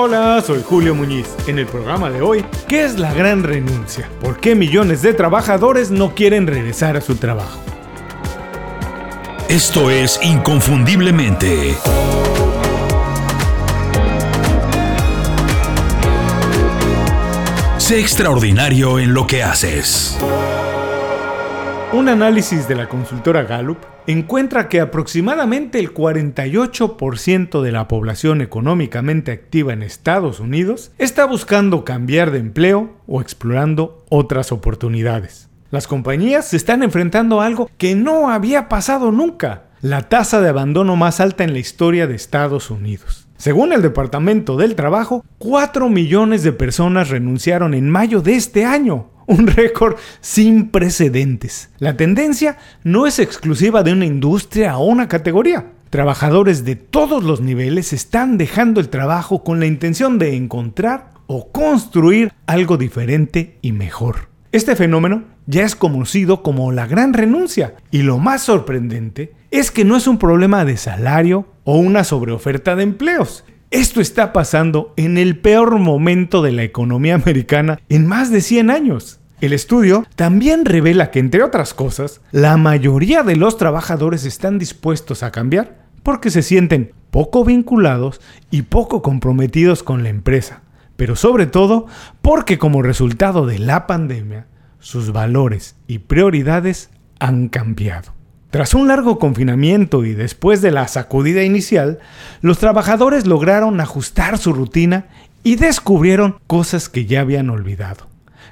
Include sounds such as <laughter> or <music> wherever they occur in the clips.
Hola, soy Julio Muñiz. En el programa de hoy, ¿qué es la gran renuncia? ¿Por qué millones de trabajadores no quieren regresar a su trabajo? Esto es Inconfundiblemente. Sé extraordinario en lo que haces. Un análisis de la consultora Gallup encuentra que aproximadamente el 48% de la población económicamente activa en Estados Unidos está buscando cambiar de empleo o explorando otras oportunidades. Las compañías se están enfrentando a algo que no había pasado nunca, la tasa de abandono más alta en la historia de Estados Unidos. Según el Departamento del Trabajo, 4 millones de personas renunciaron en mayo de este año, un récord sin precedentes. La tendencia no es exclusiva de una industria o una categoría. Trabajadores de todos los niveles están dejando el trabajo con la intención de encontrar o construir algo diferente y mejor. Este fenómeno ya es conocido como la gran renuncia y lo más sorprendente es que no es un problema de salario o una sobreoferta de empleos. Esto está pasando en el peor momento de la economía americana en más de 100 años. El estudio también revela que, entre otras cosas, la mayoría de los trabajadores están dispuestos a cambiar porque se sienten poco vinculados y poco comprometidos con la empresa, pero sobre todo porque como resultado de la pandemia, sus valores y prioridades han cambiado. Tras un largo confinamiento y después de la sacudida inicial, los trabajadores lograron ajustar su rutina y descubrieron cosas que ya habían olvidado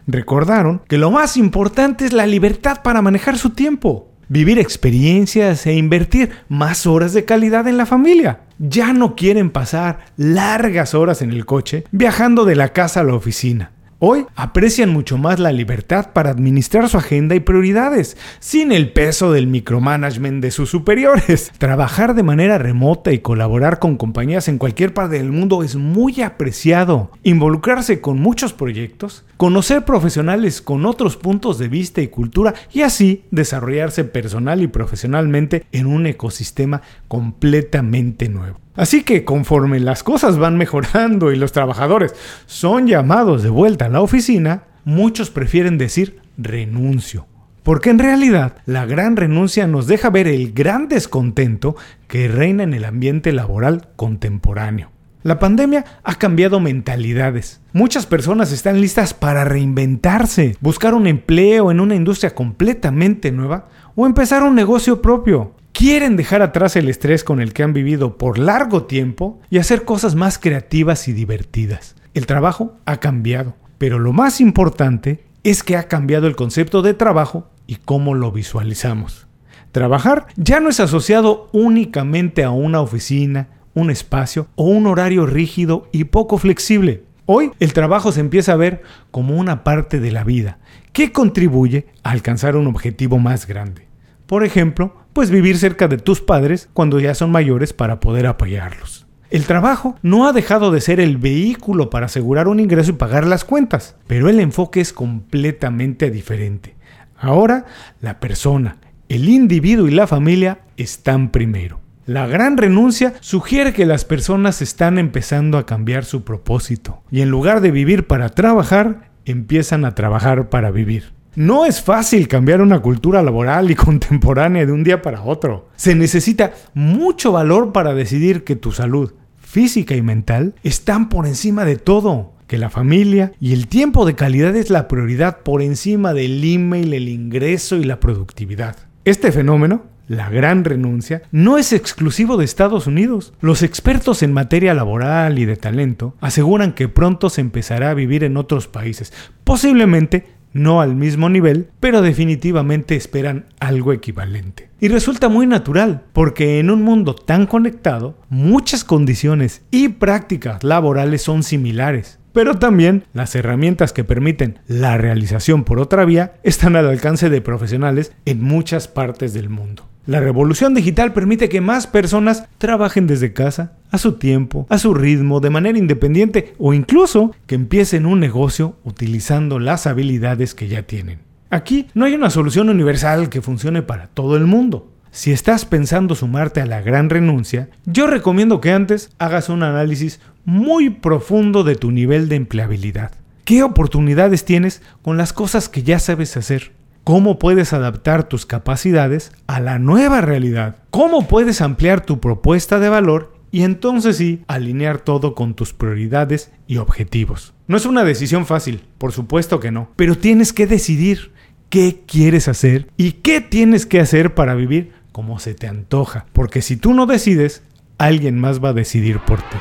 recordaron que lo más importante es la libertad para manejar su tiempo, vivir experiencias e invertir más horas de calidad en la familia. Ya no quieren pasar largas horas en el coche viajando de la casa a la oficina. Hoy aprecian mucho más la libertad para administrar su agenda y prioridades, sin el peso del micromanagement de sus superiores. <laughs> Trabajar de manera remota y colaborar con compañías en cualquier parte del mundo es muy apreciado. Involucrarse con muchos proyectos, conocer profesionales con otros puntos de vista y cultura y así desarrollarse personal y profesionalmente en un ecosistema completamente nuevo. Así que conforme las cosas van mejorando y los trabajadores son llamados de vuelta a la oficina, muchos prefieren decir renuncio. Porque en realidad la gran renuncia nos deja ver el gran descontento que reina en el ambiente laboral contemporáneo. La pandemia ha cambiado mentalidades. Muchas personas están listas para reinventarse, buscar un empleo en una industria completamente nueva o empezar un negocio propio quieren dejar atrás el estrés con el que han vivido por largo tiempo y hacer cosas más creativas y divertidas. El trabajo ha cambiado, pero lo más importante es que ha cambiado el concepto de trabajo y cómo lo visualizamos. Trabajar ya no es asociado únicamente a una oficina, un espacio o un horario rígido y poco flexible. Hoy el trabajo se empieza a ver como una parte de la vida que contribuye a alcanzar un objetivo más grande. Por ejemplo, pues vivir cerca de tus padres cuando ya son mayores para poder apoyarlos. El trabajo no ha dejado de ser el vehículo para asegurar un ingreso y pagar las cuentas, pero el enfoque es completamente diferente. Ahora, la persona, el individuo y la familia están primero. La gran renuncia sugiere que las personas están empezando a cambiar su propósito y en lugar de vivir para trabajar, empiezan a trabajar para vivir. No es fácil cambiar una cultura laboral y <laughs> contemporánea de un día para otro. Se necesita mucho valor para decidir que tu salud física y mental están por encima de todo, que la familia y el tiempo de calidad es la prioridad por encima del email, el ingreso y la productividad. Este fenómeno la gran renuncia no es exclusivo de Estados Unidos. Los expertos en materia laboral y de talento aseguran que pronto se empezará a vivir en otros países, posiblemente no al mismo nivel, pero definitivamente esperan algo equivalente. Y resulta muy natural, porque en un mundo tan conectado, muchas condiciones y prácticas laborales son similares. Pero también las herramientas que permiten la realización por otra vía están al alcance de profesionales en muchas partes del mundo. La revolución digital permite que más personas trabajen desde casa, a su tiempo, a su ritmo, de manera independiente o incluso que empiecen un negocio utilizando las habilidades que ya tienen. Aquí no hay una solución universal que funcione para todo el mundo. si estás pensando sumarte a la gran renuncia, yo recomiendo que antes hagas un análisis muy profundo de tu nivel de empleabilidad. ¿Qué oportunidades tienes con las cosas que ya sabes hacer? ¿Cómo puedes adaptar tus capacidades a la nueva realidad? ¿Cómo puedes ampliar tu propuesta de valor y entonces sí alinear todo con tus prioridades y objetivos? No es una decisión fácil, por supuesto que no, pero tienes que decidir qué quieres hacer y qué tienes que hacer para vivir como se te antoja, porque si tú no decides, alguien más va a decidir por ti.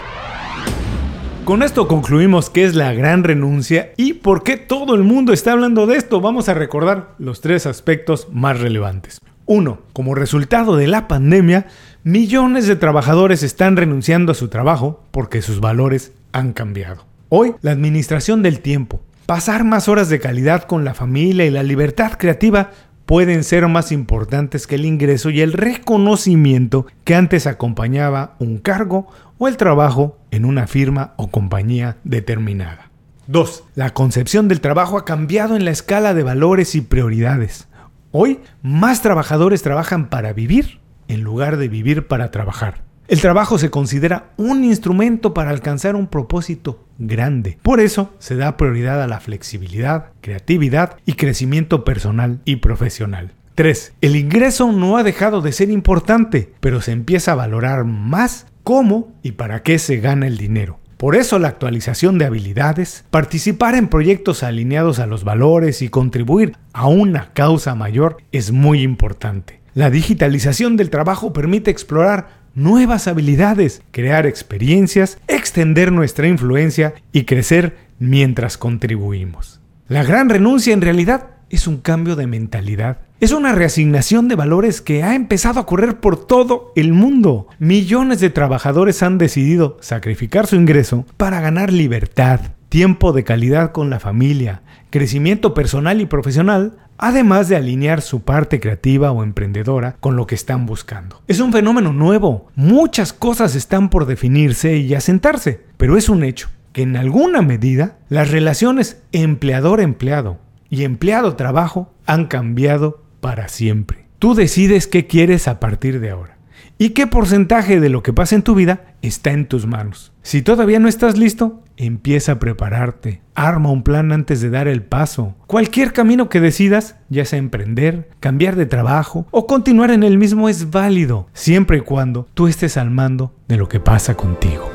Con esto concluimos qué es la gran renuncia y por qué todo el mundo está hablando de esto. Vamos a recordar los tres aspectos más relevantes. Uno, como resultado de la pandemia, millones de trabajadores están renunciando a su trabajo porque sus valores han cambiado. Hoy, la administración del tiempo, pasar más horas de calidad con la familia y la libertad creativa pueden ser más importantes que el ingreso y el reconocimiento que antes acompañaba un cargo o el trabajo en una firma o compañía determinada. 2. La concepción del trabajo ha cambiado en la escala de valores y prioridades. Hoy, más trabajadores trabajan para vivir en lugar de vivir para trabajar. El trabajo se considera un instrumento para alcanzar un propósito grande. Por eso se da prioridad a la flexibilidad, creatividad y crecimiento personal y profesional. 3. El ingreso no ha dejado de ser importante, pero se empieza a valorar más cómo y para qué se gana el dinero. Por eso la actualización de habilidades, participar en proyectos alineados a los valores y contribuir a una causa mayor es muy importante. La digitalización del trabajo permite explorar nuevas habilidades, crear experiencias, extender nuestra influencia y crecer mientras contribuimos. La gran renuncia en realidad es un cambio de mentalidad. Es una reasignación de valores que ha empezado a correr por todo el mundo. Millones de trabajadores han decidido sacrificar su ingreso para ganar libertad, tiempo de calidad con la familia, crecimiento personal y profesional, además de alinear su parte creativa o emprendedora con lo que están buscando. Es un fenómeno nuevo, muchas cosas están por definirse y asentarse, pero es un hecho que en alguna medida las relaciones empleador-empleado y empleado-trabajo han cambiado para siempre. Tú decides qué quieres a partir de ahora y qué porcentaje de lo que pasa en tu vida está en tus manos. Si todavía no estás listo, empieza a prepararte. Arma un plan antes de dar el paso. Cualquier camino que decidas, ya sea emprender, cambiar de trabajo o continuar en el mismo es válido, siempre y cuando tú estés al mando de lo que pasa contigo.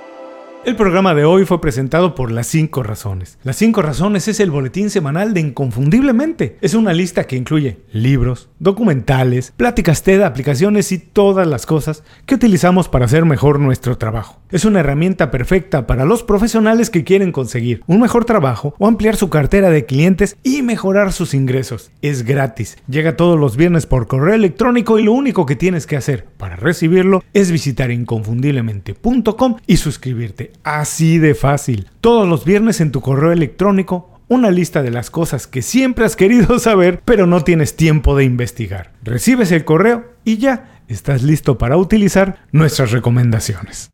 El programa de hoy fue presentado por Las 5 Razones. Las 5 Razones es el boletín semanal de Inconfundiblemente. Es una lista que incluye libros, documentales, pláticas TED, aplicaciones y todas las cosas que utilizamos para hacer mejor nuestro trabajo. Es una herramienta perfecta para los profesionales que quieren conseguir un mejor trabajo o ampliar su cartera de clientes y mejorar sus ingresos. Es gratis, llega todos los viernes por correo electrónico y lo único que tienes que hacer para recibirlo es visitar inconfundiblemente.com y suscribirte Así de fácil. Todos los viernes en tu correo electrónico una lista de las cosas que siempre has querido <laughs> saber pero no tienes tiempo de investigar. Recibes el correo y ya estás listo para utilizar nuestras recomendaciones.